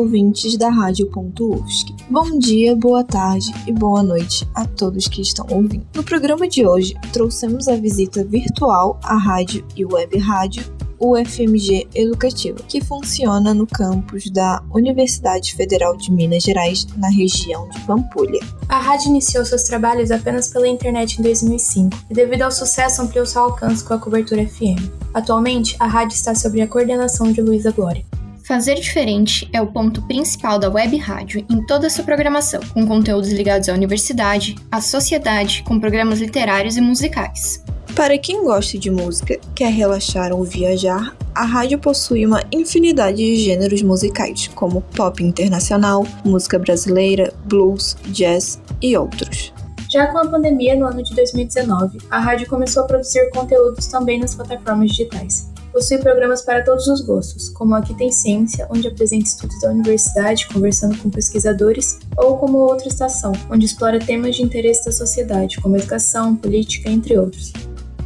ouvintes da Rádio.UFSC. Bom dia, boa tarde e boa noite a todos que estão ouvindo. No programa de hoje, trouxemos a visita virtual à rádio e web rádio UFMG Educativa, que funciona no campus da Universidade Federal de Minas Gerais, na região de Pampulha. A rádio iniciou seus trabalhos apenas pela internet em 2005 e, devido ao sucesso, ampliou seu alcance com a cobertura FM. Atualmente, a rádio está sob a coordenação de Luísa Glória. Fazer diferente é o ponto principal da web rádio em toda a sua programação, com conteúdos ligados à universidade, à sociedade, com programas literários e musicais. Para quem gosta de música, quer relaxar ou viajar, a rádio possui uma infinidade de gêneros musicais, como pop internacional, música brasileira, blues, jazz e outros. Já com a pandemia no ano de 2019, a rádio começou a produzir conteúdos também nas plataformas digitais. Possui programas para todos os gostos, como Aqui Tem Ciência, onde apresenta estudos da universidade conversando com pesquisadores, ou como Outra Estação, onde explora temas de interesse da sociedade, como educação, política, entre outros.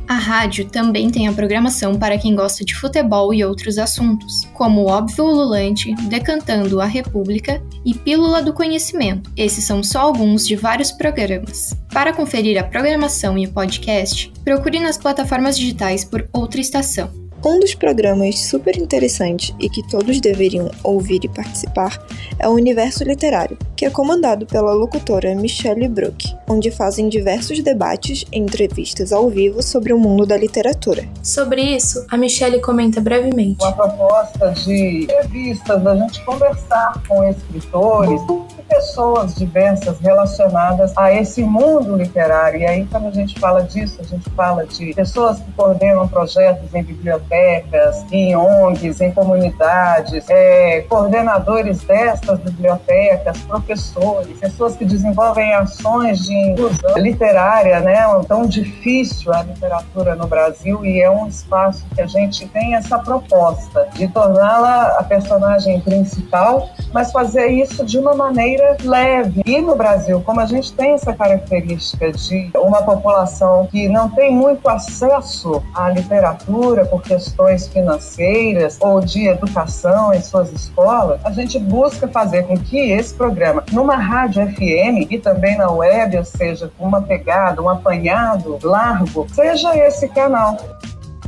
A rádio também tem a programação para quem gosta de futebol e outros assuntos, como o Óbvio Ululante, Decantando a República e Pílula do Conhecimento. Esses são só alguns de vários programas. Para conferir a programação e o podcast, procure nas plataformas digitais por Outra Estação. Um dos programas super interessantes e que todos deveriam ouvir e participar é o Universo Literário, que é comandado pela locutora Michelle Brook, onde fazem diversos debates e entrevistas ao vivo sobre o mundo da literatura. Sobre isso, a Michelle comenta brevemente. Uma proposta de entrevistas, da gente conversar com escritores pessoas diversas relacionadas a esse mundo literário. E aí, quando a gente fala disso, a gente fala de pessoas que coordenam projetos em bibliotecas, em ONGs, em comunidades, é, coordenadores destas bibliotecas, professores, pessoas que desenvolvem ações de inclusão literária, né? Tão difícil a literatura no Brasil e é um espaço que a gente tem essa proposta de torná-la a personagem principal, mas fazer isso de uma maneira leve. E no Brasil, como a gente tem essa característica de uma população que não tem muito acesso à literatura por questões financeiras ou de educação em suas escolas, a gente busca fazer com que esse programa, numa rádio FM e também na web, ou seja, com uma pegada, um apanhado largo, seja esse canal.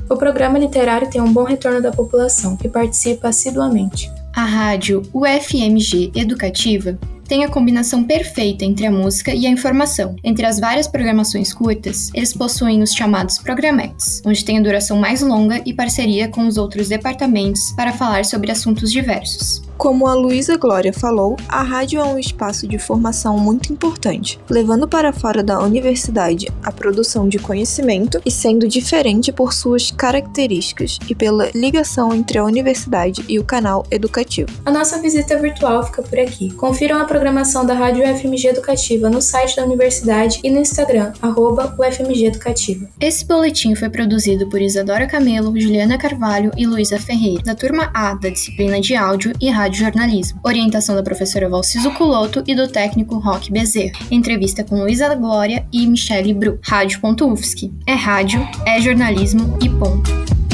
O programa literário tem um bom retorno da população, que participa assiduamente. A rádio UFMG Educativa tem a combinação perfeita entre a música e a informação. Entre as várias programações curtas, eles possuem os chamados programetes, onde tem a duração mais longa e parceria com os outros departamentos para falar sobre assuntos diversos. Como a Luísa Glória falou, a rádio é um espaço de formação muito importante, levando para fora da universidade a produção de conhecimento e sendo diferente por suas características e pela ligação entre a universidade e o canal educativo. A nossa visita virtual fica por aqui. Confiram a programação da Rádio UFMG Educativa no site da universidade e no Instagram, arroba UFMG Educativa. Esse boletim foi produzido por Isadora Camelo, Juliana Carvalho e Luísa Ferreira, da turma A da disciplina de áudio e rádio Rádio Jornalismo. Orientação da professora Valciso Culoto e do técnico Roque Bezerra. Entrevista com Luísa Glória e Michele Bru. Rádio.UFSC. É rádio, é jornalismo e ponto.